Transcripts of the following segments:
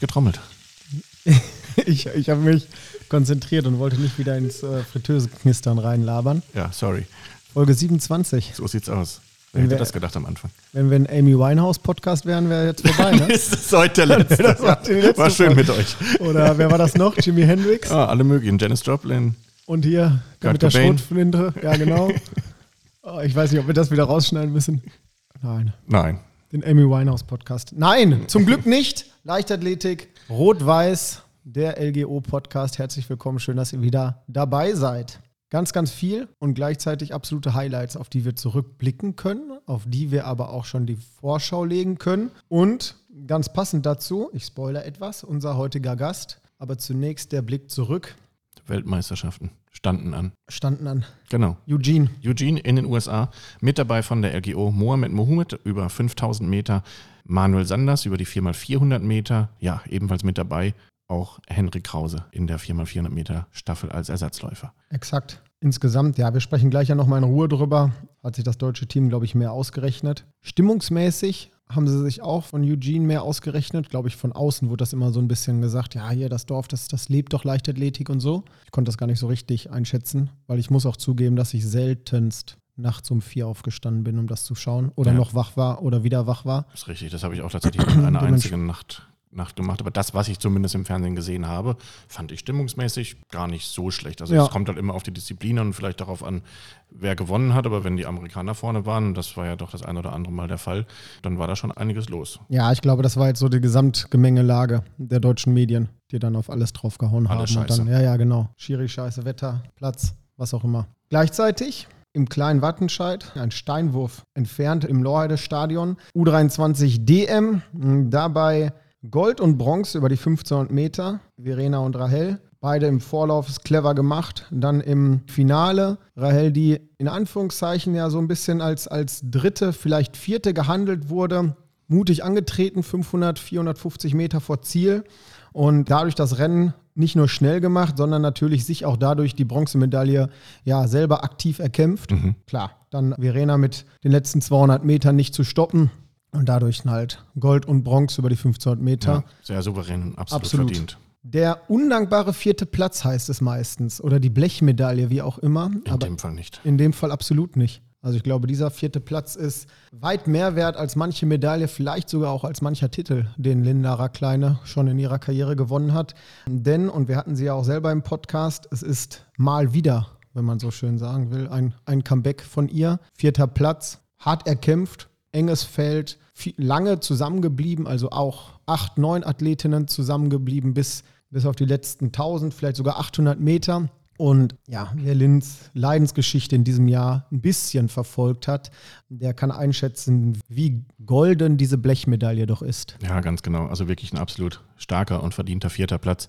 Nicht getrommelt. ich ich habe mich konzentriert und wollte nicht wieder ins äh, Fritteuseknistern reinlabern. Ja, sorry. Folge 27. So sieht's aus. Wer hätte wir- das gedacht am Anfang? Wenn wir ein Amy Winehouse-Podcast wären, wäre jetzt vorbei, ne? Ist das heute der letzte? das war letzte War schön Folge. mit euch. Oder wer war das noch? Jimi Hendrix. Ah, alle möglichen. Janis Joplin. Und hier Kurt mit der Cobain. Schrotflinte. Ja, genau. Oh, ich weiß nicht, ob wir das wieder rausschneiden müssen. Nein. Nein. Den Amy Winehouse Podcast. Nein, zum Glück nicht. Leichtathletik, Rot-Weiß, der LGO Podcast. Herzlich willkommen. Schön, dass ihr wieder dabei seid. Ganz, ganz viel und gleichzeitig absolute Highlights, auf die wir zurückblicken können, auf die wir aber auch schon die Vorschau legen können. Und ganz passend dazu, ich spoilere etwas, unser heutiger Gast. Aber zunächst der Blick zurück. Weltmeisterschaften standen an. Standen an Genau. Eugene. Eugene in den USA. Mit dabei von der LGO Mohamed Mohamed über 5000 Meter. Manuel Sanders über die 4x400 Meter. Ja, ebenfalls mit dabei. Auch Henrik Krause in der 4x400 Meter Staffel als Ersatzläufer. Exakt. Insgesamt, ja, wir sprechen gleich ja nochmal in Ruhe drüber. Hat sich das deutsche Team, glaube ich, mehr ausgerechnet. Stimmungsmäßig haben sie sich auch von Eugene mehr ausgerechnet. Glaube ich, von außen wurde das immer so ein bisschen gesagt, ja, hier das Dorf, das, das lebt doch Leichtathletik und so. Ich konnte das gar nicht so richtig einschätzen, weil ich muss auch zugeben, dass ich seltenst nachts um vier aufgestanden bin, um das zu schauen. Oder Ja. noch wach war oder wieder wach war. Das ist richtig, das habe ich auch tatsächlich in einer einzigen Nacht, Nacht gemacht. Aber das, was ich zumindest im Fernsehen gesehen habe, fand ich stimmungsmäßig gar nicht so schlecht. Also Ja. es kommt halt immer auf die Disziplin und vielleicht darauf an, wer gewonnen hat. Aber wenn die Amerikaner vorne waren, und das war ja doch das ein oder andere Mal der Fall, dann war da schon einiges los. Ja, ich glaube, das war jetzt so die Gesamtgemengelage der deutschen Medien, die dann auf alles draufgehauen haben. Alles Und dann, scheiße. ja, ja, genau. Schiri, Scheiße, Wetter, Platz, was auch immer. Gleichzeitig im kleinen Wattenscheid, ein Steinwurf entfernt im Lorheide-Stadion, U23 DM, mh, dabei Gold und Bronze über die 1500 Meter, Verena und Rahel. Beide im Vorlauf ist clever gemacht. Dann im Finale Rahel, die in Anführungszeichen ja so ein bisschen als, als dritte, vielleicht vierte gehandelt wurde, mutig angetreten, 500, 450 Meter vor Ziel und dadurch das Rennen nicht nur schnell gemacht, sondern natürlich sich auch dadurch die Bronzemedaille ja selber aktiv erkämpft. Klar, dann Verena mit den letzten 200 Metern nicht zu stoppen und dadurch halt Gold und Bronze über die 1500 Meter. Ja, sehr souverän und absolut, Absolut. verdient. Der undankbare vierte Platz heißt es meistens oder die Blechmedaille, wie auch immer. In aber dem Fall nicht. in dem Fall absolut nicht. Also ich glaube, dieser vierte Platz ist weit mehr wert als manche Medaille, vielleicht sogar auch als mancher Titel, den Linda Rackleine schon in ihrer Karriere gewonnen hat. Denn, und wir hatten sie ja auch selber im Podcast, es ist mal wieder, wenn man so schön sagen will, ein, ein Comeback von ihr. Vierter Platz, hart erkämpft, enges Feld, viel, lange zusammengeblieben, also auch acht, neun Athletinnen zusammengeblieben bis, bis auf die letzten 1000, vielleicht sogar 800 Meter. Und ja, wer Linz Leidensgeschichte in diesem Jahr ein bisschen verfolgt hat, der kann einschätzen, wie golden diese Blechmedaille doch ist. Ja, ganz genau. Also wirklich ein absolut starker und verdienter vierter Platz.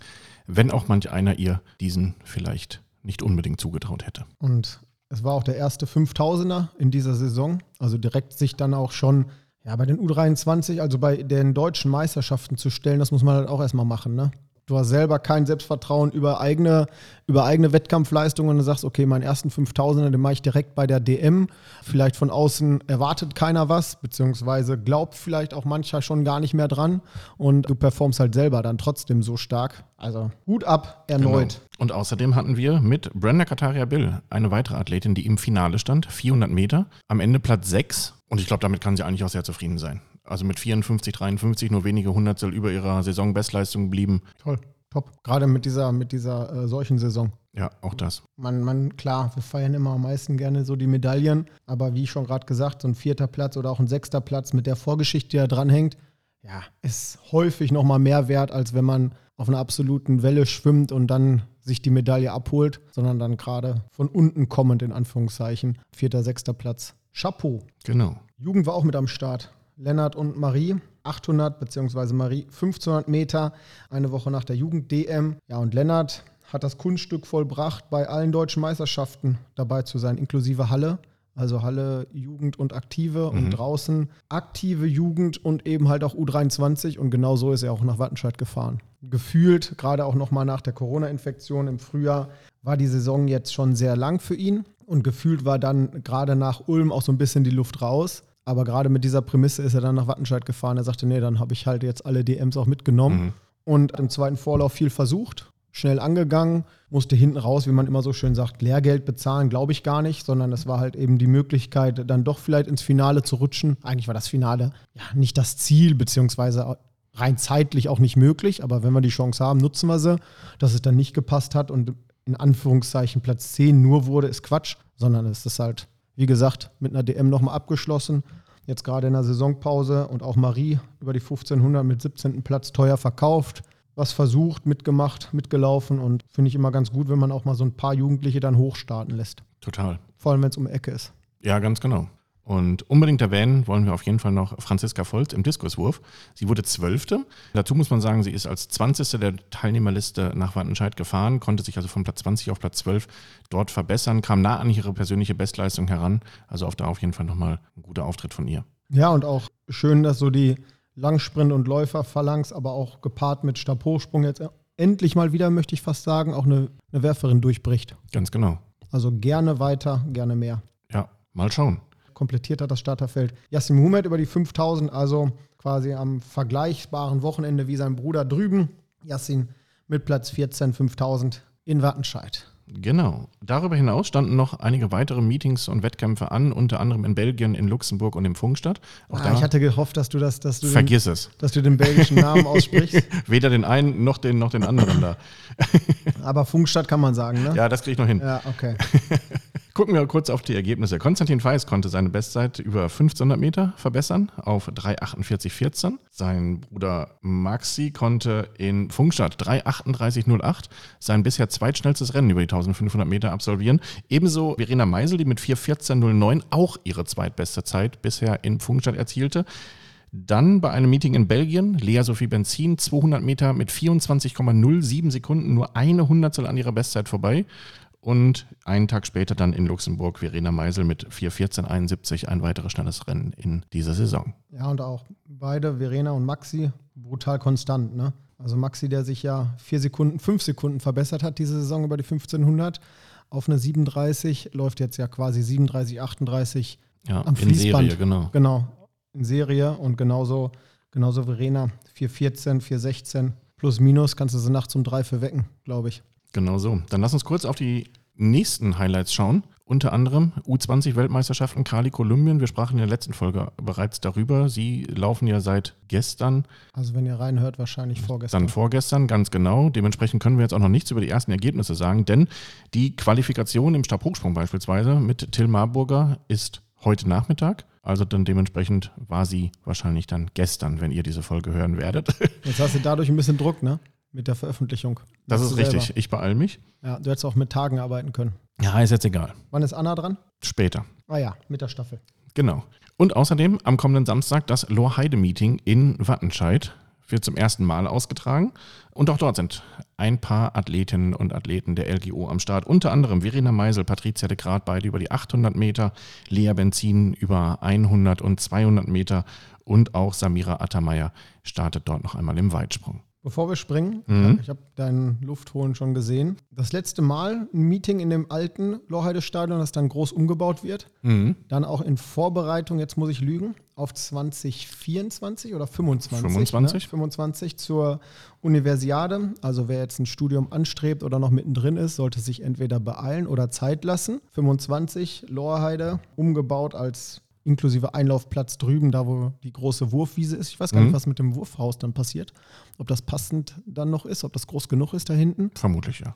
Wenn auch manch einer ihr diesen vielleicht nicht unbedingt zugetraut hätte. Und es war auch der erste 5000er in dieser Saison. Also direkt sich dann auch schon ja, bei den U23, also bei den deutschen Meisterschaften zu stellen, das muss man halt auch erstmal machen. Ne? Du hast selber kein Selbstvertrauen über eigene, über eigene Wettkampfleistungen und sagst, okay, meinen ersten 5000er, den mache ich direkt bei der DM. Vielleicht von außen erwartet keiner was, beziehungsweise glaubt vielleicht auch mancher schon gar nicht mehr dran und du performst halt selber dann trotzdem so stark. Also Hut ab erneut. Genau. Und außerdem hatten wir mit Brenda Kataria Bill eine weitere Athletin, die im Finale stand, 400 Meter, am Ende Platz 6. Und ich glaube, damit kann sie eigentlich auch sehr zufrieden sein. Also mit 54, 53, nur wenige Hundertstel über ihrer Saisonbestleistung geblieben. Toll, top. Gerade mit dieser, mit dieser äh, solchen Saison. Ja, auch das. Man, man, klar, wir feiern immer am meisten gerne so die Medaillen, aber wie schon gerade gesagt, so ein vierter Platz oder auch ein sechster Platz mit der Vorgeschichte, die da dranhängt, ja, ist häufig nochmal mehr wert, als wenn man auf einer absoluten Welle schwimmt und dann sich die Medaille abholt, sondern dann gerade von unten kommend, in Anführungszeichen, vierter, sechster Platz. Chapeau. Genau. Jugend war auch mit am Start. Lennart und Marie, 800 beziehungsweise Marie 1500 Meter, eine Woche nach der Jugend-DM. Ja, und Lennart hat das Kunststück vollbracht, bei allen deutschen Meisterschaften dabei zu sein, inklusive Halle. Also Halle Jugend und Aktive und draußen aktive Jugend und eben halt auch U23 und genau so ist er auch nach Wattenscheid gefahren. Gefühlt, gerade auch nochmal nach der Corona-Infektion im Frühjahr, war die Saison jetzt schon sehr lang für ihn und gefühlt war dann gerade nach Ulm auch so ein bisschen die Luft raus. Aber gerade mit dieser Prämisse ist er dann nach Wattenscheid gefahren. Er sagte, nee, dann habe ich halt jetzt alle DMs auch mitgenommen. Mhm. Und im zweiten Vorlauf viel versucht, schnell angegangen, musste hinten raus, wie man immer so schön sagt, Lehrgeld bezahlen, glaube ich gar nicht, sondern es war halt eben die Möglichkeit, dann doch vielleicht ins Finale zu rutschen. Eigentlich war das Finale ja nicht das Ziel, beziehungsweise rein zeitlich auch nicht möglich, aber wenn wir die Chance haben, nutzen wir sie. Dass es dann nicht gepasst hat und in Anführungszeichen Platz 10 nur wurde, ist Quatsch, sondern es ist halt, wie gesagt, mit einer DM nochmal abgeschlossen. Jetzt gerade in der Saisonpause und auch Marie über die 1500 mit 17. Platz teuer verkauft was versucht, mitgemacht, mitgelaufen und finde ich immer ganz gut, wenn man auch mal so ein paar Jugendliche dann hochstarten lässt. Total. Vor allem, wenn es um Ecke ist. Ja, ganz genau. Und unbedingt erwähnen wollen wir auf jeden Fall noch Franziska Volz im Diskuswurf. Sie wurde Zwölfte. Dazu muss man sagen, sie ist als 20. der Teilnehmerliste nach Wattenscheid gefahren, konnte sich also von Platz 20 auf Platz 12 dort verbessern, kam nah an ihre persönliche Bestleistung heran. Also auch da auf jeden Fall nochmal ein guter Auftritt von ihr. Ja, und auch schön, dass so die Langsprint und Läuferphalanx, aber auch gepaart mit Stabhochsprung jetzt endlich mal wieder, möchte ich fast sagen, auch eine, eine Werferin durchbricht. Ganz genau. Also gerne weiter, gerne mehr. Ja, mal schauen. Komplettiert hat das Starterfeld Yassin Muhammad über die 5000, also quasi am vergleichbaren Wochenende wie sein Bruder drüben. Yassin mit Platz 14, 5000 in Wattenscheid. Genau. Darüber hinaus standen noch einige weitere Meetings und Wettkämpfe an, unter anderem in Belgien, in Luxemburg und im Funkstadt. Ah, ich hatte gehofft, dass du das, dass du vergiss den, es, dass du den belgischen Namen aussprichst. Weder den einen noch den noch den anderen da. Aber Funkstadt kann man sagen, ne? Ja, das kriege ich noch hin. Ja, okay. Gucken wir kurz auf die Ergebnisse. Konstantin Feis konnte seine Bestzeit über 1500 Meter verbessern auf 3,48,14. Sein Bruder Maxi konnte in Funkstadt 3,38,08 sein bisher zweitschnellstes Rennen über die 1500 Meter absolvieren. Ebenso Verena Meisel, die mit 4,14,09 auch ihre zweitbeste Zeit bisher in Funkstadt erzielte. Dann bei einem Meeting in Belgien, Lea Sophie Benzin, 200 Meter mit 24,07 Sekunden, nur eine Hundertstel an ihrer Bestzeit vorbei. Und einen Tag später dann in Luxemburg Verena Meisel mit 4.14.71 ein weiteres schnelles Rennen in dieser Saison. Ja, und auch beide, Verena und Maxi, brutal konstant. Ne? Also Maxi, der sich ja vier Sekunden, fünf Sekunden verbessert hat diese Saison über die 1500 auf eine 37, läuft jetzt ja quasi 37, 38 ja, am in Fließband. Serie, genau. Genau, in Serie und genauso, genauso Verena 414, 416 plus minus kannst du sie nachts um drei für wecken, glaube ich. Genau so. Dann lass uns kurz auf die nächsten Highlights schauen. Unter anderem U20-Weltmeisterschaften Kali Kolumbien. Wir sprachen in der letzten Folge bereits darüber. Sie laufen ja seit gestern. Also wenn ihr reinhört, wahrscheinlich vorgestern. Dann vorgestern, ganz genau. Dementsprechend können wir jetzt auch noch nichts über die ersten Ergebnisse sagen, denn die Qualifikation im Stabhochsprung beispielsweise mit Till Marburger ist heute Nachmittag. Also dann dementsprechend war sie wahrscheinlich dann gestern, wenn ihr diese Folge hören werdet. Jetzt hast du dadurch ein bisschen Druck, ne? Mit der Veröffentlichung. Das ist richtig. selber. Ich beeil mich. Ja, du hättest auch mit Tagen arbeiten können. Ja, ist jetzt egal. Wann ist Anna dran? Später. Ah ja, mit der Staffel. Genau. Und außerdem am kommenden Samstag das Lorheide-Meeting in Wattenscheid wird zum ersten Mal ausgetragen. Und auch dort sind ein paar Athletinnen und Athleten der LGO am Start. Unter anderem Verena Meisel, Patricia de Graat, beide über die 800 Meter, Lea Benzin über 100 und 200 Meter und auch Samira Attermeier startet dort noch einmal im Weitsprung. Bevor wir springen, Mhm. ich habe deinen Luftholen schon gesehen. Das letzte Mal ein Meeting in dem alten Lorheide-Stadion, das dann groß umgebaut wird. Mhm. Dann auch in Vorbereitung, jetzt muss ich lügen, auf 2024 oder 25. 25. Ne? 25 zur Universiade. Also wer jetzt ein Studium anstrebt oder noch mittendrin ist, sollte sich entweder beeilen oder Zeit lassen. 25 Lorheide, umgebaut als inklusive Einlaufplatz drüben, da wo die große Wurfwiese ist. Ich weiß gar Mhm. nicht, was mit dem Wurfhaus dann passiert. Ob das passend dann noch ist, ob das groß genug ist da hinten. Vermutlich, ja.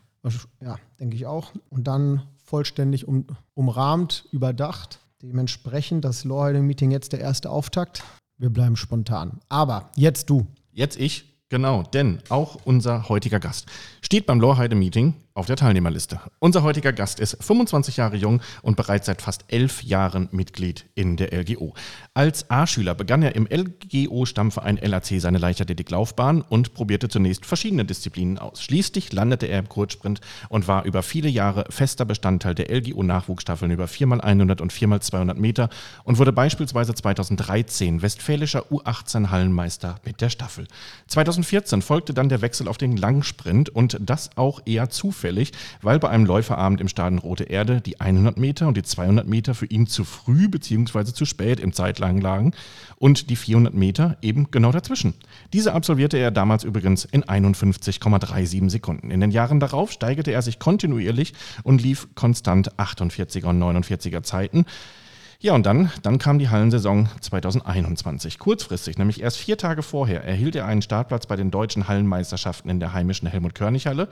Ja, denke ich auch. Und dann vollständig um, umrahmt, überdacht. Dementsprechend das Lorheide-Meeting jetzt der erste Auftakt. Wir bleiben spontan. Aber jetzt du. Jetzt ich, genau, denn auch unser heutiger Gast steht beim Lorheide-Meeting auf der Teilnehmerliste. Unser heutiger Gast ist 25 Jahre jung und bereits seit fast elf Jahren Mitglied in der LGO. Als A-Schüler begann er im LGO-Stammverein LAC seine Leichtathletik-Laufbahn und probierte zunächst verschiedene Disziplinen aus. Schließlich landete er im Kurzsprint und war über viele Jahre fester Bestandteil der LGO-Nachwuchsstaffeln über 4x100 und 4x200 Meter und wurde beispielsweise 2013 westfälischer U18-Hallenmeister mit der Staffel. 2014 folgte dann der Wechsel auf den Langsprint und das auch eher zufällig zufällig, weil bei einem Läuferabend im Stadion Rote Erde die 100 Meter und die 200 Meter für ihn zu früh bzw. zu spät im Zeitlang lagen und die 400 Meter eben genau dazwischen. Diese absolvierte er damals übrigens in 51,37 Sekunden. In den Jahren darauf steigerte er sich kontinuierlich und lief konstant 48er und 49er Zeiten. Ja, und dann, dann kam die Hallensaison 2021. Kurzfristig, nämlich erst vier Tage vorher, erhielt er einen Startplatz bei den deutschen Hallenmeisterschaften in der heimischen Helmut-Körnig-Halle.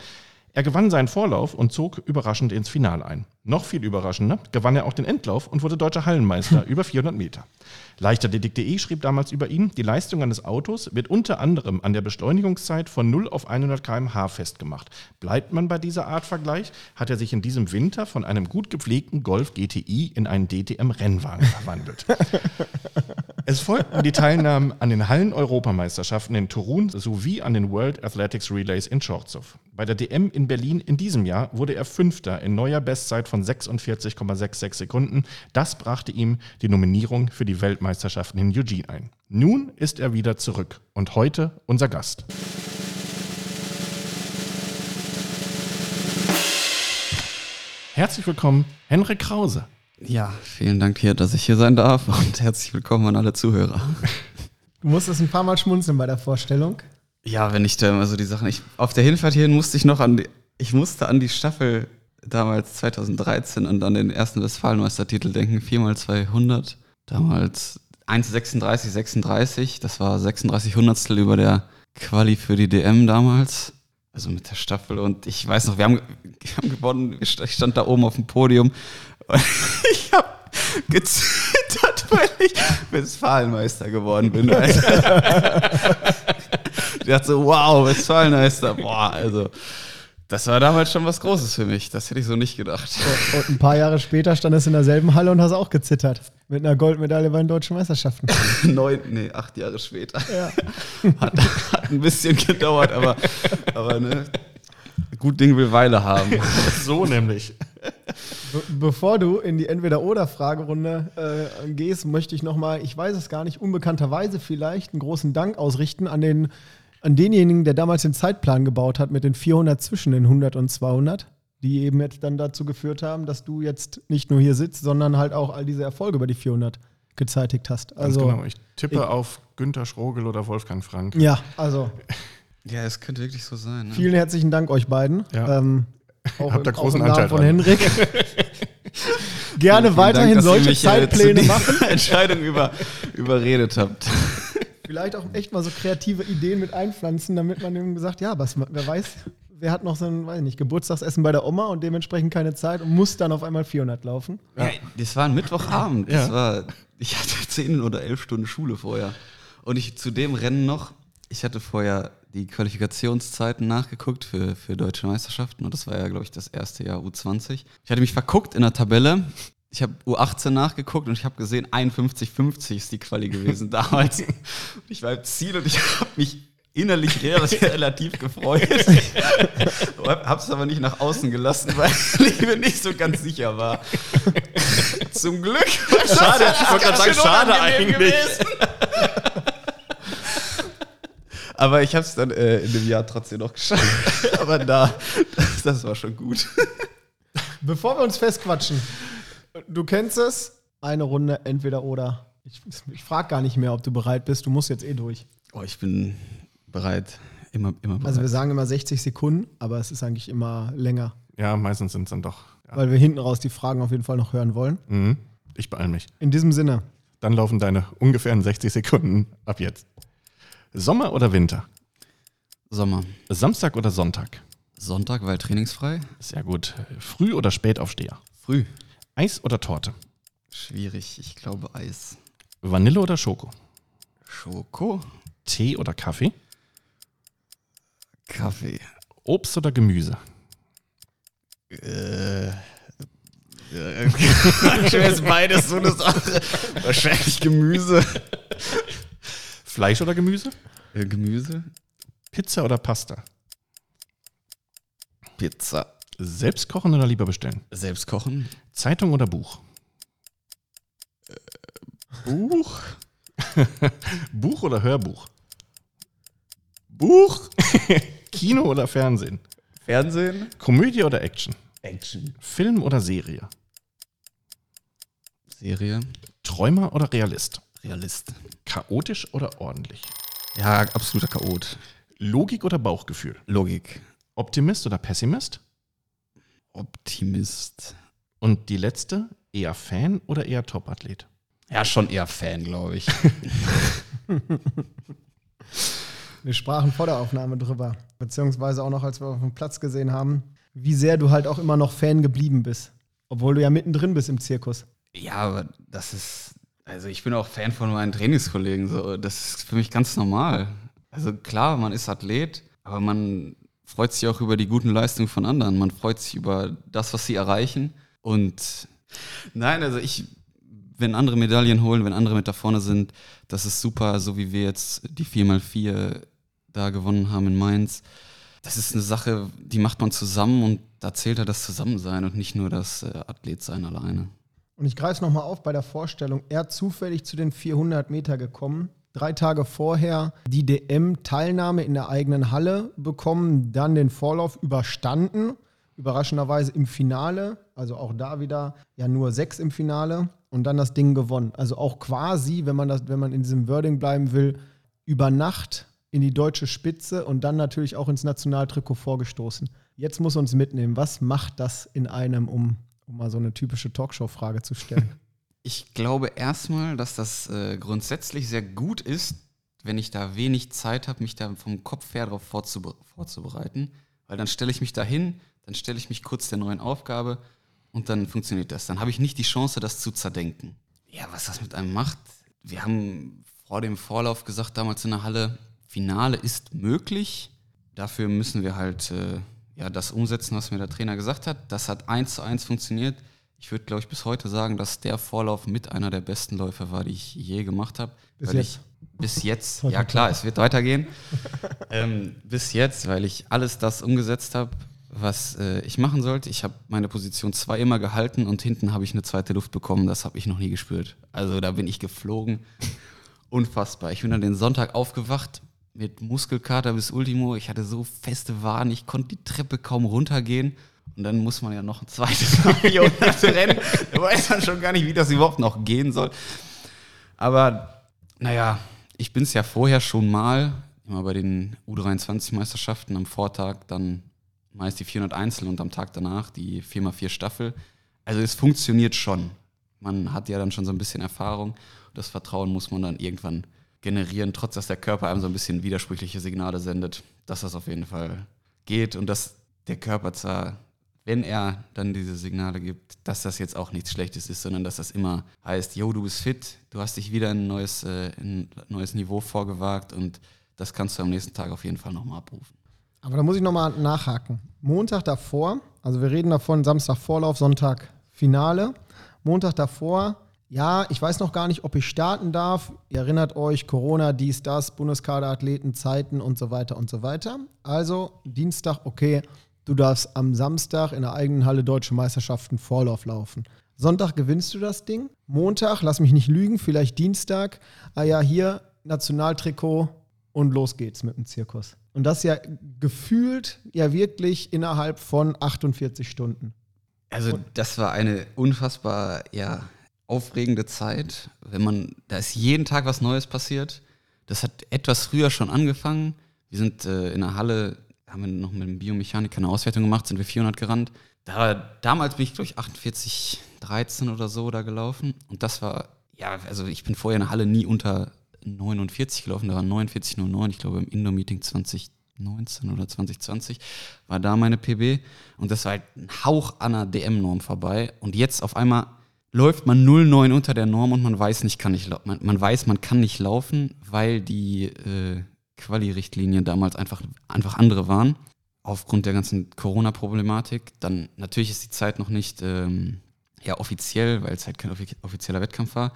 Er gewann seinen Vorlauf und zog überraschend ins Finale ein. Noch viel überraschender gewann er auch den Endlauf und wurde deutscher Hallenmeister über 400 Meter. Leichtathletik.de schrieb damals über ihn, die Leistung eines Autos wird unter anderem an der Beschleunigungszeit von 0 auf 100 km/h festgemacht. Bleibt man bei dieser Art Vergleich, hat er sich in diesem Winter von einem gut gepflegten Golf GTI in einen DTM-Rennwagen verwandelt. Es folgten die Teilnahmen an den Hallen-Europameisterschaften in Turun sowie an den World Athletics Relays in Schorzow. Bei der DM in Berlin in diesem Jahr wurde er Fünfter in neuer Bestzeit von 46,66 Sekunden. Das brachte ihm die Nominierung für die Weltmeisterschaften in Eugene ein. Nun ist er wieder zurück und heute unser Gast. Herzlich willkommen, Henrik Krause. Ja, vielen Dank hier, dass ich hier sein darf und herzlich willkommen an alle Zuhörer. Du musstest ein paar Mal schmunzeln bei der Vorstellung. Ja, wenn ich da immer so die Sachen. Ich, auf der Hinfahrt hierhin musste ich noch an die, ich musste an die Staffel damals 2013 und an den ersten Westfalenmeistertitel denken, 4x200. Damals 1,36, 36, das war 36 Hundertstel über der Quali für die DM damals. Also mit der Staffel und ich weiß noch, wir haben, wir haben gewonnen, ich stand da oben auf dem Podium und ich habe gezittert, weil ich Westfalenmeister geworden bin. ich dachte so, wow, Westfalenmeister, boah, also das war damals schon was Großes für mich. Das hätte ich so nicht gedacht. Und ein paar Jahre später standest du in derselben Halle und hast auch gezittert. Mit einer Goldmedaille bei den deutschen Meisterschaften. Neun, nee, acht Jahre später. Ja. Hat, hat ein bisschen gedauert, aber, aber ne, gut Ding will Weile haben. So nämlich. Be bevor du in die Entweder-Oder-Fragerunde äh, gehst, möchte ich nochmal, ich weiß es gar nicht, unbekannterweise vielleicht einen großen Dank ausrichten an den an denjenigen, der damals den Zeitplan gebaut hat mit den 400 zwischen den 100 und 200, die eben jetzt dann dazu geführt haben, dass du jetzt nicht nur hier sitzt, sondern halt auch all diese Erfolge über die 400 gezeitigt hast. Also, Ganz genau. Ich tippe ich, auf Günter Schrogel oder Wolfgang Frank. Ja, also. Ja, es könnte wirklich so sein. Ne? Vielen herzlichen Dank euch beiden. Ja. Ähm, auch Habt ihr großen auch Anteil von dran. Henrik. Gerne weiterhin Dank, solche Zeitpläne machen. Entscheidung über, überredet habt vielleicht auch echt mal so kreative Ideen mit einpflanzen, damit man eben gesagt, ja, was, wer weiß, wer hat noch so ein, weiß ich nicht, Geburtstagsessen bei der Oma und dementsprechend keine Zeit und muss dann auf einmal 400 laufen. Ja, das war ein Mittwochabend. Das ja. war, ich hatte 10 oder 11 Stunden Schule vorher. Und ich zu dem Rennen noch, ich hatte vorher die Qualifikationszeiten nachgeguckt für, für deutsche Meisterschaften und das war ja, glaube ich, das erste Jahr U20. Ich hatte mich verguckt in der Tabelle ich habe U18 nachgeguckt und ich habe gesehen, 51,50 ist die Quali gewesen damals. ich war im Ziel und ich habe mich innerlich relativ gefreut. habe es aber nicht nach außen gelassen, weil ich mir nicht so ganz sicher war. Zum Glück. Schade, ich wollte gerade sagen, schade eigentlich. Aber ich habe es dann äh, in dem Jahr trotzdem noch geschafft. aber da, das, das war schon gut. Bevor wir uns festquatschen, Du kennst es. Eine Runde entweder oder. Ich, ich frage gar nicht mehr, ob du bereit bist. Du musst jetzt eh durch. Oh, ich bin bereit. Immer, immer bereit. Also wir sagen immer 60 Sekunden, aber es ist eigentlich immer länger. Ja, meistens sind es dann doch. Ja. Weil wir hinten raus die Fragen auf jeden Fall noch hören wollen. Mhm. Ich beeile mich. In diesem Sinne. Dann laufen deine ungefähren 60 Sekunden ab jetzt. Sommer oder Winter? Sommer. Samstag oder Sonntag? Sonntag, weil trainingsfrei. Sehr gut. Früh oder Spätaufsteher? Früh. Eis oder Torte? Schwierig, ich glaube Eis. Vanille oder Schoko? Schoko. Tee oder Kaffee? Kaffee. Obst oder Gemüse? Äh. ich weiß beides so eine Sache. Wahrscheinlich Gemüse. Fleisch oder Gemüse? Äh, Gemüse. Pizza oder Pasta? Pizza. Selbst kochen oder lieber bestellen? Selbst kochen. Zeitung oder Buch? Äh, Buch. Buch oder Hörbuch? Buch. Kino oder Fernsehen? Fernsehen? Komödie oder Action? Action. Film oder Serie? Serie? Träumer oder Realist? Realist. Chaotisch oder ordentlich? Ja, absoluter Chaot. Logik oder Bauchgefühl? Logik. Optimist oder Pessimist? Optimist. Und die letzte, eher Fan oder eher Topathlet? Ja, schon eher Fan, glaube ich. Wir sprachen vor der Aufnahme drüber, beziehungsweise auch noch, als wir auf dem Platz gesehen haben, wie sehr du halt auch immer noch Fan geblieben bist. Obwohl du ja mittendrin bist im Zirkus. Ja, aber das ist, also ich bin auch Fan von meinen Trainingskollegen, so. Das ist für mich ganz normal. Also klar, man ist Athlet, aber man freut sich auch über die guten Leistungen von anderen. Man freut sich über das, was sie erreichen. Und nein, also ich, wenn andere Medaillen holen, wenn andere mit da vorne sind, das ist super, so wie wir jetzt die 4x4 da gewonnen haben in Mainz. Das ist eine Sache, die macht man zusammen und da zählt ja das Zusammensein und nicht nur das äh, Athletsein alleine. Und ich greife es nochmal auf bei der Vorstellung. Er zufällig zu den 400 Meter gekommen, drei Tage vorher die DM-Teilnahme in der eigenen Halle bekommen, dann den Vorlauf überstanden, überraschenderweise im Finale, also auch da wieder ja nur sechs im Finale und dann das Ding gewonnen. Also auch quasi, wenn man das, wenn man in diesem Wording bleiben will, über Nacht in die deutsche Spitze und dann natürlich auch ins Nationaltrikot vorgestoßen. Jetzt muss uns mitnehmen, was macht das in einem, um, um mal so eine typische Talkshow-Frage zu stellen? Ich glaube erstmal, dass das äh, grundsätzlich sehr gut ist, wenn ich da wenig Zeit habe, mich da vom Kopf her darauf vorzube vorzubereiten. Weil dann stelle ich mich da hin, dann stelle ich mich kurz der neuen Aufgabe und dann funktioniert das. Dann habe ich nicht die Chance, das zu zerdenken. Ja, was das mit einem macht, wir haben vor dem Vorlauf gesagt, damals in der Halle, Finale ist möglich. Dafür müssen wir halt äh, ja, das umsetzen, was mir der Trainer gesagt hat. Das hat eins zu eins funktioniert. Ich würde, glaube ich, bis heute sagen, dass der Vorlauf mit einer der besten Läufe war, die ich je gemacht habe. Bis weil jetzt. Ich, bis jetzt, ja klar, es wird weitergehen. ähm, bis jetzt, weil ich alles das umgesetzt habe, was äh, ich machen sollte. Ich habe meine Position 2 immer gehalten und hinten habe ich eine zweite Luft bekommen. Das habe ich noch nie gespürt. Also da bin ich geflogen. Unfassbar. Ich bin dann den Sonntag aufgewacht mit Muskelkater bis Ultimo. Ich hatte so feste Waden, ich konnte die Treppe kaum runtergehen. Und dann muss man ja noch ein zweites Mal 400 rennen. Da weiß man schon gar nicht, wie das überhaupt noch gehen soll. Aber naja, ich bin es ja vorher schon mal, immer bei den U23-Meisterschaften am Vortag, dann meist die 400 Einzel und am Tag danach die 4x4 Staffel. Also es funktioniert schon. Man hat ja dann schon so ein bisschen Erfahrung. Das Vertrauen muss man dann irgendwann generieren, trotz dass der Körper einem so ein bisschen widersprüchliche Signale sendet, dass das auf jeden Fall geht und dass der Körper zwar, wenn er dann diese Signale gibt, dass das jetzt auch nichts Schlechtes ist, sondern dass das immer heißt, yo, du bist fit, du hast dich wieder in ein neues, äh, in ein neues Niveau vorgewagt und das kannst du am nächsten Tag auf jeden Fall nochmal abrufen. Aber da muss ich nochmal nachhaken. Montag davor, also wir reden davon Samstag Vorlauf, Sonntag Finale. Montag davor, ja, ich weiß noch gar nicht, ob ich starten darf. Ihr erinnert euch, Corona, dies, das, Bundeskaderathleten, Zeiten und so weiter und so weiter. Also Dienstag, okay, du darfst am Samstag in der eigenen Halle Deutsche Meisterschaften Vorlauf laufen. Sonntag gewinnst du das Ding. Montag, lass mich nicht lügen, vielleicht Dienstag. Ah ja, hier Nationaltrikot und los geht's mit dem Zirkus. Und das ja gefühlt ja wirklich innerhalb von 48 Stunden. Also das war eine unfassbar, ja, aufregende Zeit, wenn man, da ist jeden Tag was Neues passiert. Das hat etwas früher schon angefangen. Wir sind äh, in der Halle, haben wir noch mit einem Biomechaniker eine Auswertung gemacht, sind wir 400 gerannt. Da, damals bin ich, glaube ich, 48, 13 oder so da gelaufen. Und das war, ja, also ich bin vorher in der Halle nie unter 49 gelaufen, da war 49,09, ich glaube im Indoor-Meeting 2019 oder 2020 war da meine PB. Und das war halt ein Hauch an der DM-Norm vorbei. Und jetzt auf einmal läuft man 0,9 unter der Norm und man weiß nicht, kann nicht man, man weiß, man kann nicht laufen, weil die äh, Quali-Richtlinien damals einfach, einfach andere waren. Aufgrund der ganzen Corona-Problematik. Dann natürlich ist die Zeit noch nicht ähm, ja, offiziell, weil es halt kein offizieller Wettkampf war.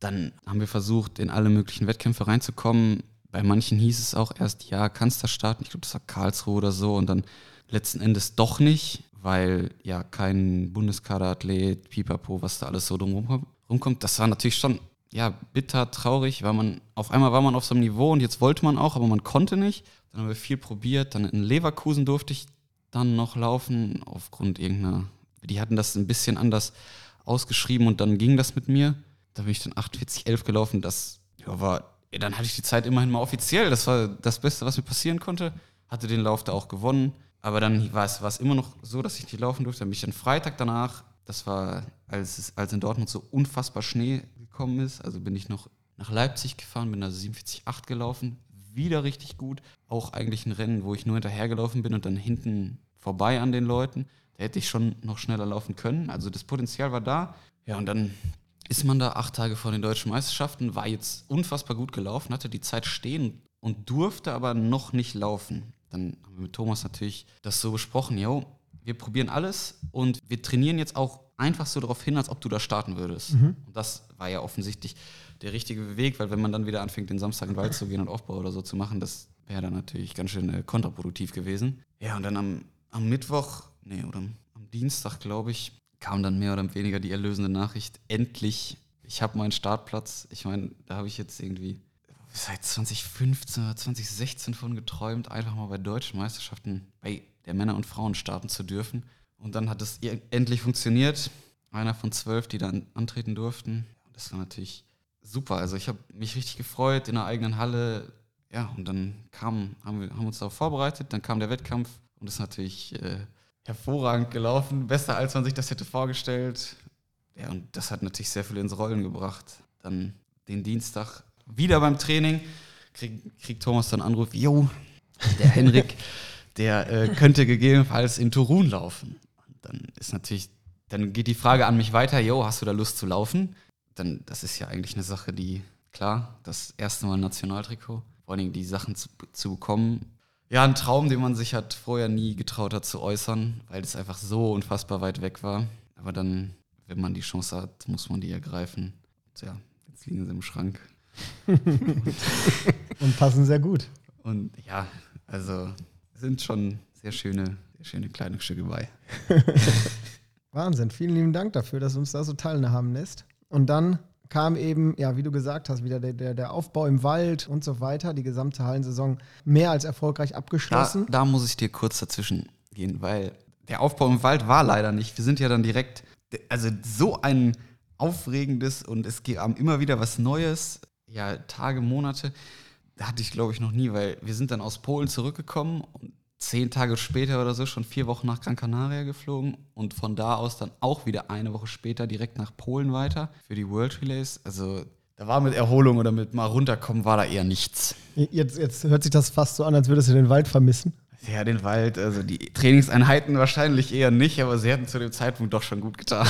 Dann haben wir versucht, in alle möglichen Wettkämpfe reinzukommen. Bei manchen hieß es auch erst, ja, kannst du starten. Ich glaube, das war Karlsruhe oder so. Und dann letzten Endes doch nicht weil ja kein Bundeskaderathlet, Pipapo, was da alles so drum rumkommt. Das war natürlich schon ja, bitter, traurig, weil man auf einmal war man auf so einem Niveau und jetzt wollte man auch, aber man konnte nicht. Dann haben wir viel probiert. Dann in Leverkusen durfte ich dann noch laufen aufgrund irgendeiner. Die hatten das ein bisschen anders ausgeschrieben und dann ging das mit mir. Da bin ich dann 48,11 gelaufen. Das ja, war, ja, dann hatte ich die Zeit immerhin mal offiziell. Das war das Beste, was mir passieren konnte. Hatte den Lauf da auch gewonnen. Aber dann war es, war es immer noch so, dass ich nicht laufen durfte. Dann bin ich dann Freitag danach, das war, als, es, als in Dortmund so unfassbar Schnee gekommen ist, also bin ich noch nach Leipzig gefahren, bin da 47,8 gelaufen. Wieder richtig gut. Auch eigentlich ein Rennen, wo ich nur hinterhergelaufen bin und dann hinten vorbei an den Leuten. Da hätte ich schon noch schneller laufen können. Also das Potenzial war da. Ja, und dann ist man da acht Tage vor den deutschen Meisterschaften, war jetzt unfassbar gut gelaufen, hatte die Zeit stehen und durfte aber noch nicht laufen. Dann haben wir mit Thomas natürlich das so besprochen, jo, wir probieren alles und wir trainieren jetzt auch einfach so darauf hin, als ob du da starten würdest. Mhm. Und das war ja offensichtlich der richtige Weg, weil wenn man dann wieder anfängt, den Samstag in den Wald zu gehen und Aufbau oder so zu machen, das wäre dann natürlich ganz schön äh, kontraproduktiv gewesen. Ja, und dann am, am Mittwoch, nee, oder am, am Dienstag, glaube ich, kam dann mehr oder weniger die erlösende Nachricht, endlich, ich habe meinen Startplatz. Ich meine, da habe ich jetzt irgendwie seit 2015 oder 2016 von geträumt, einfach mal bei deutschen Meisterschaften bei der Männer und Frauen starten zu dürfen. Und dann hat es endlich funktioniert. Einer von zwölf, die dann antreten durften. Das war natürlich super. Also ich habe mich richtig gefreut in der eigenen Halle. Ja, und dann kam, haben wir haben uns darauf vorbereitet, dann kam der Wettkampf und ist natürlich äh, hervorragend gelaufen, besser als man sich das hätte vorgestellt. Ja, und das hat natürlich sehr viel ins Rollen gebracht. Dann den Dienstag wieder beim Training, kriegt krieg Thomas dann Anruf, jo, der Henrik, der äh, könnte gegebenenfalls in Turun laufen. Und dann ist natürlich, dann geht die Frage an mich weiter, jo, hast du da Lust zu laufen? Dann, das ist ja eigentlich eine Sache, die, klar, das erste Mal Nationaltrikot, vor allen Dingen die Sachen zu, zu bekommen. Ja, ein Traum, den man sich hat vorher nie getraut hat zu äußern, weil es einfach so unfassbar weit weg war. Aber dann, wenn man die Chance hat, muss man die ergreifen. Und ja, jetzt liegen sie im Schrank. und passen sehr gut. Und ja, also sind schon sehr schöne, sehr schöne Kleidungsstücke bei. Wahnsinn, vielen lieben Dank dafür, dass du uns da so teilhaben lässt. Und dann kam eben, ja, wie du gesagt hast, wieder der, der, der Aufbau im Wald und so weiter, die gesamte Hallensaison mehr als erfolgreich abgeschlossen. Da, da muss ich dir kurz dazwischen gehen, weil der Aufbau im Wald war leider nicht. Wir sind ja dann direkt, also so ein aufregendes und es kam immer wieder was Neues, ja, Tage, Monate hatte ich, glaube ich, noch nie, weil wir sind dann aus Polen zurückgekommen und zehn Tage später oder so schon vier Wochen nach Gran Canaria geflogen und von da aus dann auch wieder eine Woche später direkt nach Polen weiter für die World Relays. Also da war mit Erholung oder mit mal runterkommen, war da eher nichts. Jetzt, jetzt hört sich das fast so an, als würdest du den Wald vermissen. Ja, den Wald, also die Trainingseinheiten wahrscheinlich eher nicht, aber sie hätten zu dem Zeitpunkt doch schon gut getan.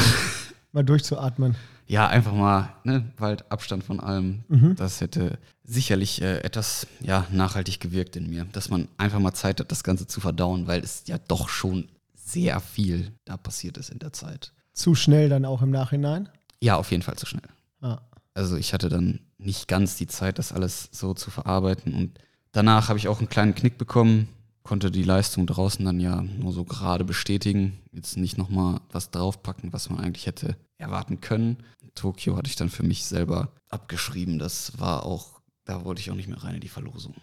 Mal durchzuatmen ja, einfach mal ne, Wald, Abstand von allem. Mhm. Das hätte sicherlich äh, etwas ja, nachhaltig gewirkt in mir, dass man einfach mal Zeit hat, das Ganze zu verdauen, weil es ja doch schon sehr viel da passiert ist in der Zeit. Zu schnell dann auch im Nachhinein? Ja, auf jeden Fall zu schnell. Ah. Also ich hatte dann nicht ganz die Zeit, das alles so zu verarbeiten. Und danach habe ich auch einen kleinen Knick bekommen, konnte die Leistung draußen dann ja nur so gerade bestätigen. Jetzt nicht nochmal was draufpacken, was man eigentlich hätte erwarten können. Tokio hatte ich dann für mich selber abgeschrieben. Das war auch, da wollte ich auch nicht mehr rein in die Verlosung.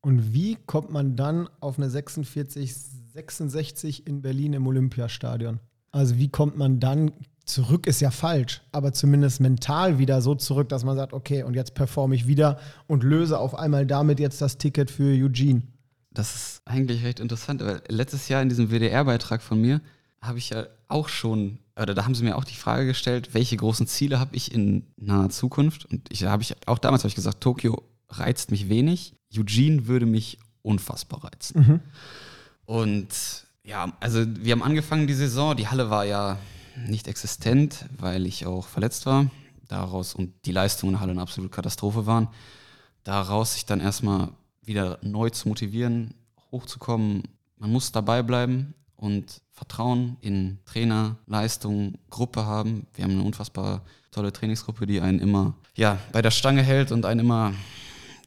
Und wie kommt man dann auf eine 46, 66 in Berlin im Olympiastadion? Also wie kommt man dann zurück ist ja falsch, aber zumindest mental wieder so zurück, dass man sagt, okay, und jetzt performe ich wieder und löse auf einmal damit jetzt das Ticket für Eugene. Das ist eigentlich recht interessant, weil letztes Jahr in diesem WDR-Beitrag von mir habe ich ja auch schon oder da haben sie mir auch die Frage gestellt, welche großen Ziele habe ich in naher Zukunft? Und ich habe ich auch damals habe ich gesagt, Tokio reizt mich wenig, Eugene würde mich unfassbar reizen. Mhm. Und ja, also wir haben angefangen die Saison, die Halle war ja nicht existent, weil ich auch verletzt war. Daraus und die Leistungen in der Halle eine absolute Katastrophe waren. Daraus sich dann erstmal wieder neu zu motivieren, hochzukommen. Man muss dabei bleiben und Vertrauen in Trainer, Leistung, Gruppe haben. Wir haben eine unfassbar tolle Trainingsgruppe, die einen immer ja, bei der Stange hält und einen immer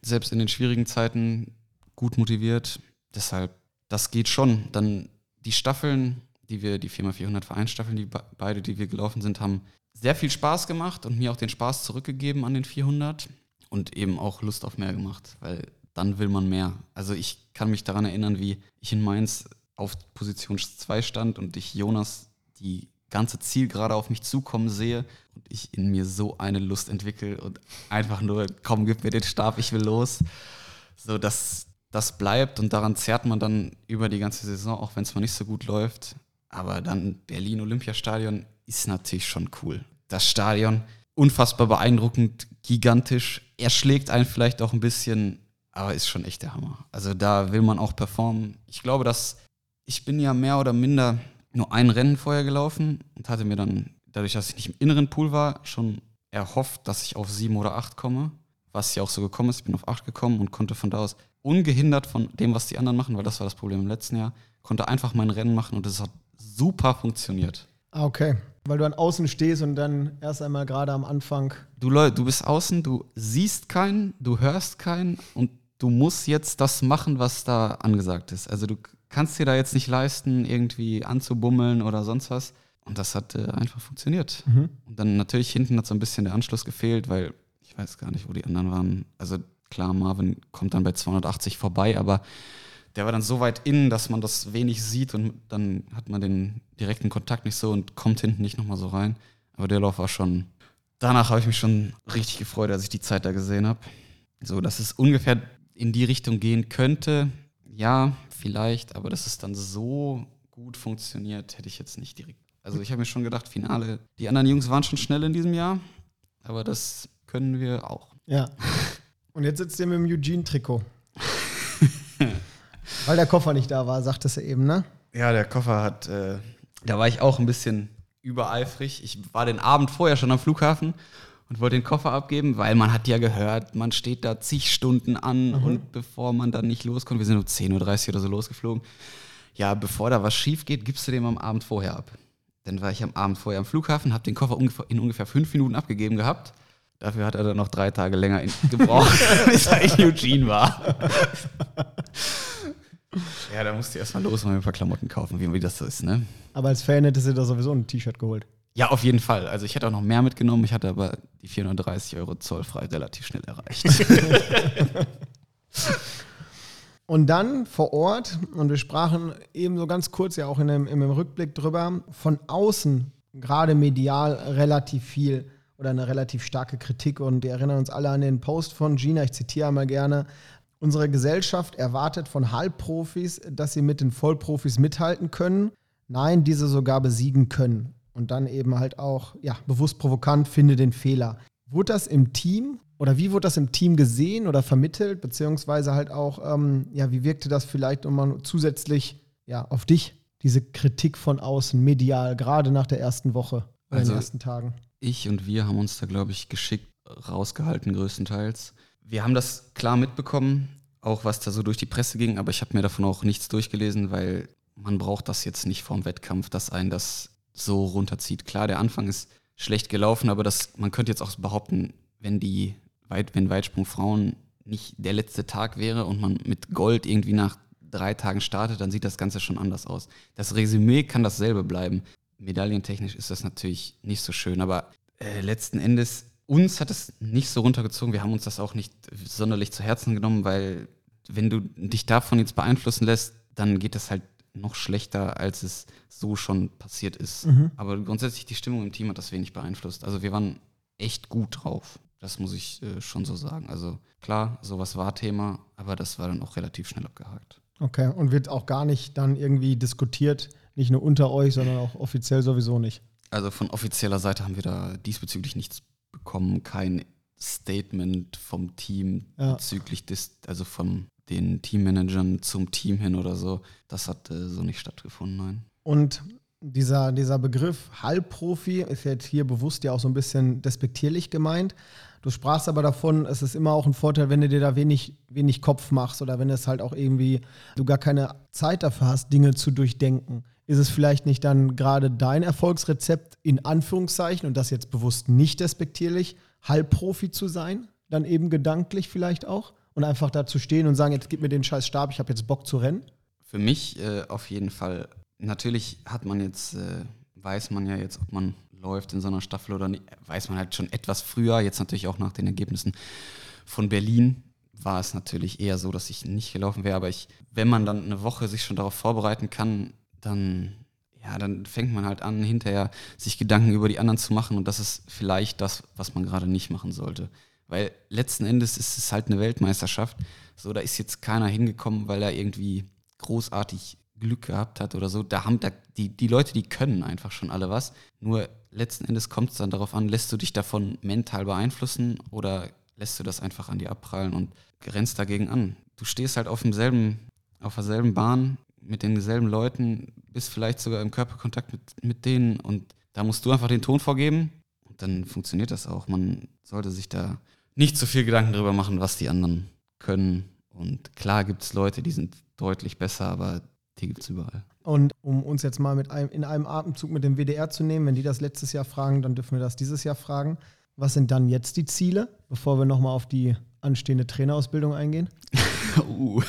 selbst in den schwierigen Zeiten gut motiviert. Deshalb, das geht schon. Dann die Staffeln, die wir, die 4x400 Vereinsstaffeln, die beide, die wir gelaufen sind, haben sehr viel Spaß gemacht und mir auch den Spaß zurückgegeben an den 400 und eben auch Lust auf mehr gemacht, weil dann will man mehr. Also ich kann mich daran erinnern, wie ich in Mainz auf Position 2 stand und ich Jonas die ganze Zielgerade auf mich zukommen sehe und ich in mir so eine Lust entwickle und einfach nur, komm, gib mir den Stab, ich will los. So, dass das bleibt und daran zerrt man dann über die ganze Saison, auch wenn es mal nicht so gut läuft. Aber dann Berlin Olympiastadion ist natürlich schon cool. Das Stadion, unfassbar beeindruckend, gigantisch. Er schlägt einen vielleicht auch ein bisschen, aber ist schon echt der Hammer. Also da will man auch performen. Ich glaube, dass ich bin ja mehr oder minder nur ein Rennen vorher gelaufen und hatte mir dann, dadurch, dass ich nicht im inneren Pool war, schon erhofft, dass ich auf sieben oder acht komme. Was ja auch so gekommen ist. Ich bin auf acht gekommen und konnte von da aus ungehindert von dem, was die anderen machen, weil das war das Problem im letzten Jahr, konnte einfach mein Rennen machen und es hat super funktioniert. Ah, okay. Weil du an Außen stehst und dann erst einmal gerade am Anfang. Du, du bist außen, du siehst keinen, du hörst keinen und du musst jetzt das machen, was da angesagt ist. Also du kannst dir da jetzt nicht leisten, irgendwie anzubummeln oder sonst was. Und das hat äh, einfach funktioniert. Mhm. Und dann natürlich hinten hat so ein bisschen der Anschluss gefehlt, weil ich weiß gar nicht, wo die anderen waren. Also klar, Marvin kommt dann bei 280 vorbei, aber der war dann so weit innen, dass man das wenig sieht und dann hat man den direkten Kontakt nicht so und kommt hinten nicht nochmal so rein. Aber der Lauf war schon. Danach habe ich mich schon richtig gefreut, als ich die Zeit da gesehen habe. So, dass es ungefähr in die Richtung gehen könnte. Ja, vielleicht, aber dass es dann so gut funktioniert, hätte ich jetzt nicht direkt. Also ich habe mir schon gedacht, Finale. Die anderen Jungs waren schon schnell in diesem Jahr, aber das können wir auch. Ja. Und jetzt sitzt ihr mit dem Eugene-Trikot. Weil der Koffer nicht da war, sagtest du eben, ne? Ja, der Koffer hat, äh, da war ich auch ein bisschen übereifrig. Ich war den Abend vorher schon am Flughafen und wollte den Koffer abgeben, weil man hat ja gehört, man steht da zig Stunden an mhm. und bevor man dann nicht loskommt, wir sind um 10.30 Uhr oder so losgeflogen, ja, bevor da was schief geht, gibst du dem am Abend vorher ab. Dann war ich am Abend vorher am Flughafen, habe den Koffer in ungefähr fünf Minuten abgegeben gehabt. Dafür hat er dann noch drei Tage länger gebraucht, bis er in Eugene war. Ja, da musst du erstmal los und ein paar Klamotten kaufen, wie, wie das so ist, ne? Aber als Fan hättest du da sowieso ein T-Shirt geholt. Ja, auf jeden Fall. Also ich hätte auch noch mehr mitgenommen, ich hatte aber die 430 Euro zollfrei relativ schnell erreicht. und dann vor Ort, und wir sprachen eben so ganz kurz ja auch in dem, in dem Rückblick drüber, von außen, gerade medial, relativ viel oder eine relativ starke Kritik. Und wir erinnern uns alle an den Post von Gina, ich zitiere einmal gerne, Unsere Gesellschaft erwartet von Halbprofis, dass sie mit den Vollprofis mithalten können. Nein, diese sogar besiegen können. Und dann eben halt auch, ja, bewusst provokant, finde den Fehler. Wurde das im Team oder wie wurde das im Team gesehen oder vermittelt? Beziehungsweise halt auch, ähm, ja, wie wirkte das vielleicht nochmal zusätzlich ja, auf dich, diese Kritik von außen, medial, gerade nach der ersten Woche oder also den ersten Tagen? Ich und wir haben uns da, glaube ich, geschickt rausgehalten, größtenteils wir haben das klar mitbekommen, auch was da so durch die Presse ging, aber ich habe mir davon auch nichts durchgelesen, weil man braucht das jetzt nicht vorm Wettkampf, dass einen das so runterzieht. Klar, der Anfang ist schlecht gelaufen, aber das, man könnte jetzt auch behaupten, wenn die Weit, wenn Weitsprung Frauen nicht der letzte Tag wäre und man mit Gold irgendwie nach drei Tagen startet, dann sieht das Ganze schon anders aus. Das Resümee kann dasselbe bleiben. Medaillentechnisch ist das natürlich nicht so schön, aber äh, letzten Endes uns hat es nicht so runtergezogen. Wir haben uns das auch nicht sonderlich zu Herzen genommen, weil wenn du dich davon jetzt beeinflussen lässt, dann geht das halt noch schlechter, als es so schon passiert ist. Mhm. Aber grundsätzlich die Stimmung im Team hat das wenig beeinflusst. Also wir waren echt gut drauf. Das muss ich äh, schon so sagen. Also klar, sowas war Thema, aber das war dann auch relativ schnell abgehakt. Okay, und wird auch gar nicht dann irgendwie diskutiert, nicht nur unter euch, sondern auch offiziell sowieso nicht. Also von offizieller Seite haben wir da diesbezüglich nichts bekommen kein Statement vom Team ja. bezüglich des, also von den Teammanagern zum Team hin oder so. Das hat äh, so nicht stattgefunden, nein. Und dieser, dieser Begriff Halbprofi ist jetzt hier bewusst ja auch so ein bisschen despektierlich gemeint. Du sprachst aber davon, es ist immer auch ein Vorteil, wenn du dir da wenig, wenig Kopf machst oder wenn es halt auch irgendwie du gar keine Zeit dafür hast, Dinge zu durchdenken ist es vielleicht nicht dann gerade dein Erfolgsrezept in Anführungszeichen und das jetzt bewusst nicht despektierlich, Halbprofi zu sein, dann eben gedanklich vielleicht auch und einfach da zu stehen und sagen, jetzt gib mir den scheiß Stab, ich habe jetzt Bock zu rennen? Für mich äh, auf jeden Fall. Natürlich hat man jetzt, äh, weiß man ja jetzt, ob man läuft in so einer Staffel oder nicht, weiß man halt schon etwas früher, jetzt natürlich auch nach den Ergebnissen von Berlin, war es natürlich eher so, dass ich nicht gelaufen wäre. Aber ich, wenn man dann eine Woche sich schon darauf vorbereiten kann, dann, ja, dann fängt man halt an, hinterher sich Gedanken über die anderen zu machen. Und das ist vielleicht das, was man gerade nicht machen sollte. Weil letzten Endes ist es halt eine Weltmeisterschaft. So, da ist jetzt keiner hingekommen, weil er irgendwie großartig Glück gehabt hat oder so. Da haben da, die, die Leute, die können einfach schon alle was. Nur letzten Endes kommt es dann darauf an, lässt du dich davon mental beeinflussen oder lässt du das einfach an dir abprallen und grenzt dagegen an. Du stehst halt auf demselben, auf derselben Bahn mit denselben Leuten, bist vielleicht sogar im Körperkontakt mit, mit denen und da musst du einfach den Ton vorgeben dann funktioniert das auch. Man sollte sich da nicht so viel Gedanken darüber machen, was die anderen können. Und klar gibt es Leute, die sind deutlich besser, aber die gibt es überall. Und um uns jetzt mal mit einem, in einem Atemzug mit dem WDR zu nehmen, wenn die das letztes Jahr fragen, dann dürfen wir das dieses Jahr fragen. Was sind dann jetzt die Ziele, bevor wir nochmal auf die anstehende Trainerausbildung eingehen? uh.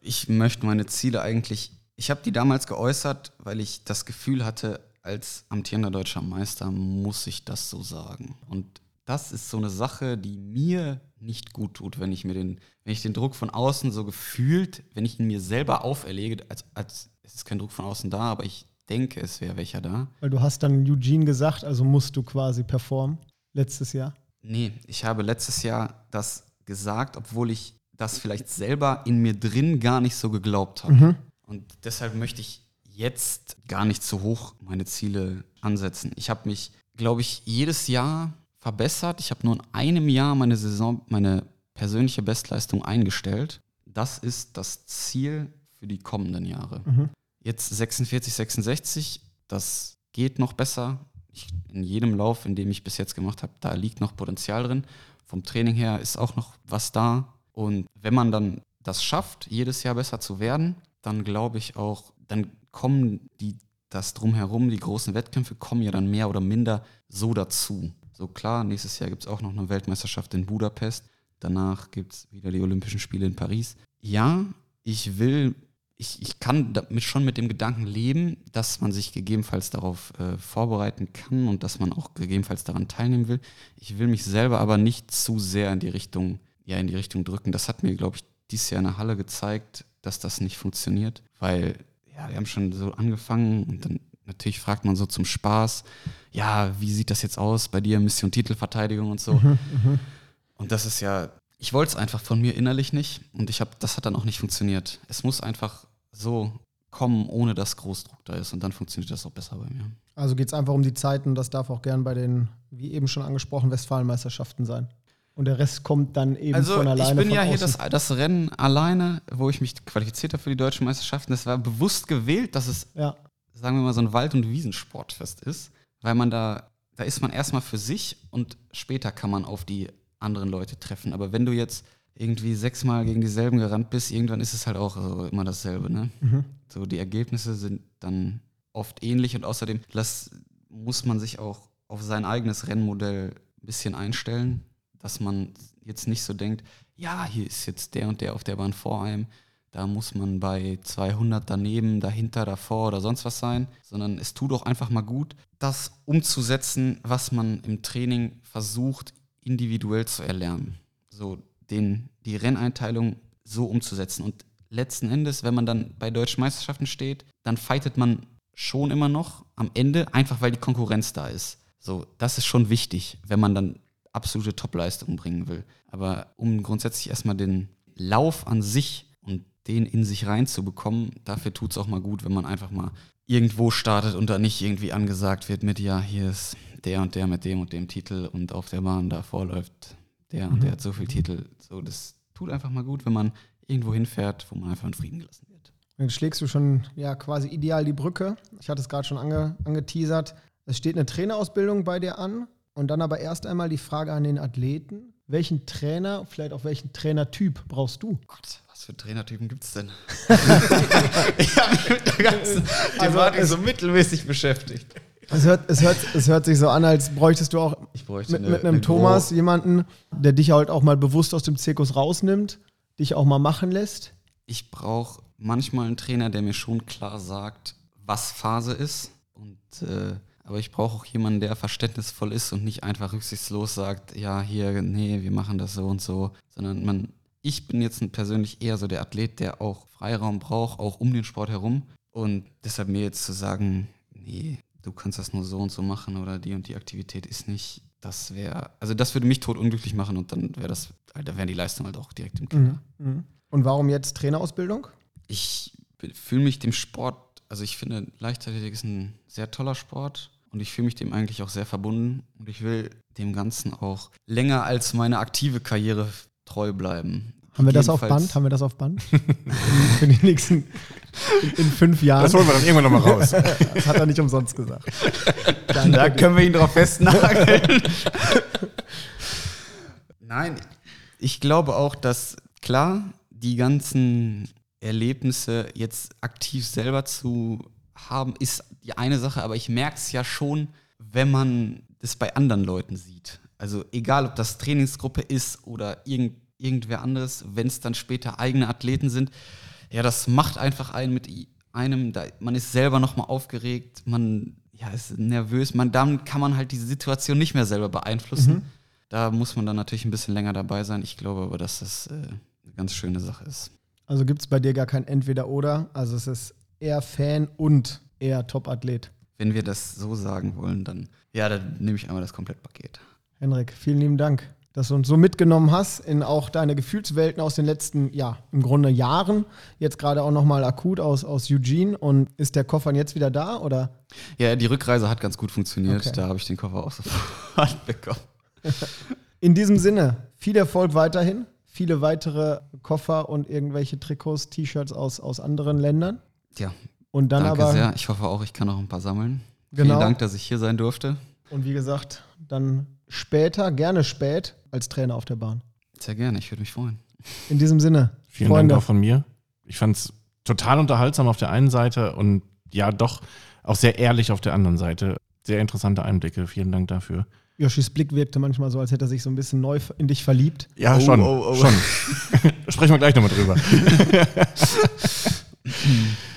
ich möchte meine Ziele eigentlich, ich habe die damals geäußert, weil ich das Gefühl hatte, als amtierender deutscher Meister muss ich das so sagen. Und das ist so eine Sache, die mir nicht gut tut, wenn ich mir den, wenn ich den Druck von außen so gefühlt, wenn ich ihn mir selber auferlege, als, als es ist kein Druck von außen da, aber ich denke, es wäre welcher da. Weil du hast dann Eugene gesagt, also musst du quasi performen letztes Jahr. Nee, ich habe letztes Jahr das gesagt, obwohl ich das vielleicht selber in mir drin gar nicht so geglaubt habe. Mhm. Und deshalb möchte ich jetzt gar nicht zu hoch meine Ziele ansetzen. Ich habe mich, glaube ich, jedes Jahr verbessert. Ich habe nur in einem Jahr meine Saison, meine persönliche Bestleistung eingestellt. Das ist das Ziel für die kommenden Jahre. Mhm. Jetzt 46, 66, das geht noch besser. Ich, in jedem Lauf, in dem ich bis jetzt gemacht habe, da liegt noch Potenzial drin. Vom Training her ist auch noch was da. Und wenn man dann das schafft, jedes Jahr besser zu werden, dann glaube ich auch, dann kommen die, das drumherum, die großen Wettkämpfe kommen ja dann mehr oder minder so dazu. So klar, nächstes Jahr gibt es auch noch eine Weltmeisterschaft in Budapest. Danach gibt es wieder die Olympischen Spiele in Paris. Ja, ich will, ich, ich kann damit schon mit dem Gedanken leben, dass man sich gegebenenfalls darauf äh, vorbereiten kann und dass man auch gegebenenfalls daran teilnehmen will. Ich will mich selber aber nicht zu sehr in die Richtung, ja, in die Richtung drücken. Das hat mir, glaube ich, dieses Jahr in der Halle gezeigt, dass das nicht funktioniert, weil ja, wir haben schon so angefangen und dann natürlich fragt man so zum Spaß, ja, wie sieht das jetzt aus bei dir, Mission Titelverteidigung und so. Mhm, mhm. und das ist ja, ich wollte es einfach von mir innerlich nicht und ich habe, das hat dann auch nicht funktioniert. Es muss einfach so kommen, ohne dass Großdruck da ist und dann funktioniert das auch besser bei mir. Also geht es einfach um die Zeiten, das darf auch gern bei den, wie eben schon angesprochen, Westfalenmeisterschaften sein. Und der Rest kommt dann eben also von alleine. Ich bin ja außen. hier das, das, Rennen alleine, wo ich mich qualifiziert habe für die deutschen Meisterschaften. Das war bewusst gewählt, dass es ja sagen wir mal, so ein Wald- und Wiesensportfest ist, weil man da, da ist man erstmal für sich und später kann man auf die anderen Leute treffen. Aber wenn du jetzt irgendwie sechsmal gegen dieselben gerannt bist, irgendwann ist es halt auch so immer dasselbe. Ne? Mhm. So, die Ergebnisse sind dann oft ähnlich und außerdem das muss man sich auch auf sein eigenes Rennmodell ein bisschen einstellen, dass man jetzt nicht so denkt, ja, hier ist jetzt der und der auf der Bahn vor einem, da muss man bei 200 daneben, dahinter, davor oder sonst was sein, sondern es tut auch einfach mal gut, das umzusetzen, was man im Training versucht, individuell zu erlernen. So den, die Renneinteilung so umzusetzen. Und letzten Endes, wenn man dann bei deutschen Meisterschaften steht, dann fightet man schon immer noch am Ende, einfach weil die Konkurrenz da ist. So, das ist schon wichtig, wenn man dann absolute Topleistung bringen will. Aber um grundsätzlich erstmal den Lauf an sich und den in sich reinzubekommen, dafür tut es auch mal gut, wenn man einfach mal irgendwo startet und da nicht irgendwie angesagt wird mit, ja, hier ist der und der mit dem und dem Titel und auf der Bahn davor läuft der und der hat so viel Titel. So, das tut einfach mal gut, wenn man irgendwo hinfährt, wo man einfach in Frieden gelassen wird. Dann schlägst du schon ja quasi ideal die Brücke. Ich hatte es gerade schon ange, angeteasert. Es steht eine Trainerausbildung bei dir an und dann aber erst einmal die Frage an den Athleten. Welchen Trainer, vielleicht auch welchen Trainertyp brauchst du? Gott, was für Trainertypen gibt es denn? ich habe mich mit der ganzen also Thematik also so mittelmäßig beschäftigt. Es hört, es, hört, es hört sich so an, als bräuchtest du auch mit, eine, mit, einem eine Thomas Gro jemanden, der dich halt auch mal bewusst aus dem Zirkus rausnimmt, dich auch mal machen lässt. Ich brauche manchmal einen Trainer, der mir schon klar sagt, was Phase ist und äh, aber ich brauche auch jemanden, der verständnisvoll ist und nicht einfach rücksichtslos sagt, ja, hier, nee, wir machen das so und so, sondern man, ich bin jetzt persönlich eher so der Athlet, der auch Freiraum braucht, auch um den Sport herum. Und deshalb mir jetzt zu sagen, nee, du kannst das nur so und so machen oder die und die Aktivität ist nicht, das wäre, also das würde mich totunglücklich machen und dann wäre das, da wären die Leistungen halt auch direkt im Keller. Mhm. Mhm. Und warum jetzt Trainerausbildung? Ich fühle mich dem Sport, also ich finde, Leichtathletik ist ein sehr toller Sport und ich fühle mich dem eigentlich auch sehr verbunden und ich will dem Ganzen auch länger als meine aktive Karriere treu bleiben. Haben wir das auf Band? Haben wir das auf Band? Für die nächsten in, fünf Jahren. Das holen wir dann irgendwann nochmal raus. das hat er nicht umsonst gesagt. Dann, da können wir ihn drauf festnageln. Nein, ich glaube auch, dass klar, die ganzen Erlebnisse jetzt aktiv selber zu haben, ist die eine Sache, aber ich merke es ja schon, wenn man das bei anderen Leuten sieht. Also egal, ob das Trainingsgruppe ist oder irgend irgendwer anderes, wenn es dann später eigene Athleten sind. Ja, das macht einfach einen mit einem, da, man ist selber nochmal aufgeregt, man ja, ist nervös, man, dann kann man halt diese Situation nicht mehr selber beeinflussen. Mhm. Da muss man dann natürlich ein bisschen länger dabei sein. Ich glaube aber, dass das äh, eine ganz schöne Sache ist. Also gibt es bei dir gar kein Entweder-Oder? Also es ist eher Fan und eher Top-Athlet. Wenn wir das so sagen wollen, dann ja, dann nehme ich einmal das Komplettpaket. Henrik, vielen lieben Dank dass du uns so mitgenommen hast in auch deine Gefühlswelten aus den letzten, ja, im Grunde Jahren. Jetzt gerade auch nochmal akut aus, aus Eugene. Und ist der Koffer jetzt wieder da, oder? Ja, die Rückreise hat ganz gut funktioniert. Okay. Da habe ich den Koffer auch sofort bekommen. In diesem Sinne, viel Erfolg weiterhin. Viele weitere Koffer und irgendwelche Trikots, T-Shirts aus, aus anderen Ländern. Ja. Und dann danke aber. sehr. Ich hoffe auch, ich kann noch ein paar sammeln. Genau. Vielen Dank, dass ich hier sein durfte. Und wie gesagt, dann später, gerne spät, als Trainer auf der Bahn. Sehr gerne, ich würde mich freuen. In diesem Sinne. Vielen Freunde. Dank auch von mir. Ich fand es total unterhaltsam auf der einen Seite und ja, doch auch sehr ehrlich auf der anderen Seite. Sehr interessante Einblicke. Vielen Dank dafür. Joschis Blick wirkte manchmal so, als hätte er sich so ein bisschen neu in dich verliebt. Ja, oh, schon. Oh, oh. schon. Sprechen wir gleich nochmal drüber.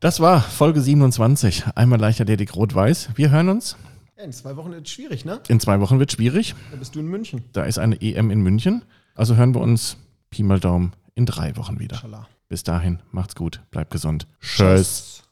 das war Folge 27. Einmal Leichtathletik Rot-Weiß. Wir hören uns in zwei Wochen wird es schwierig, ne? In zwei Wochen wird es schwierig. Da bist du in München. Da ist eine EM in München. Also hören wir uns Pi mal Daumen in drei Wochen wieder. Schala. Bis dahin, macht's gut, bleibt gesund. Tschüss.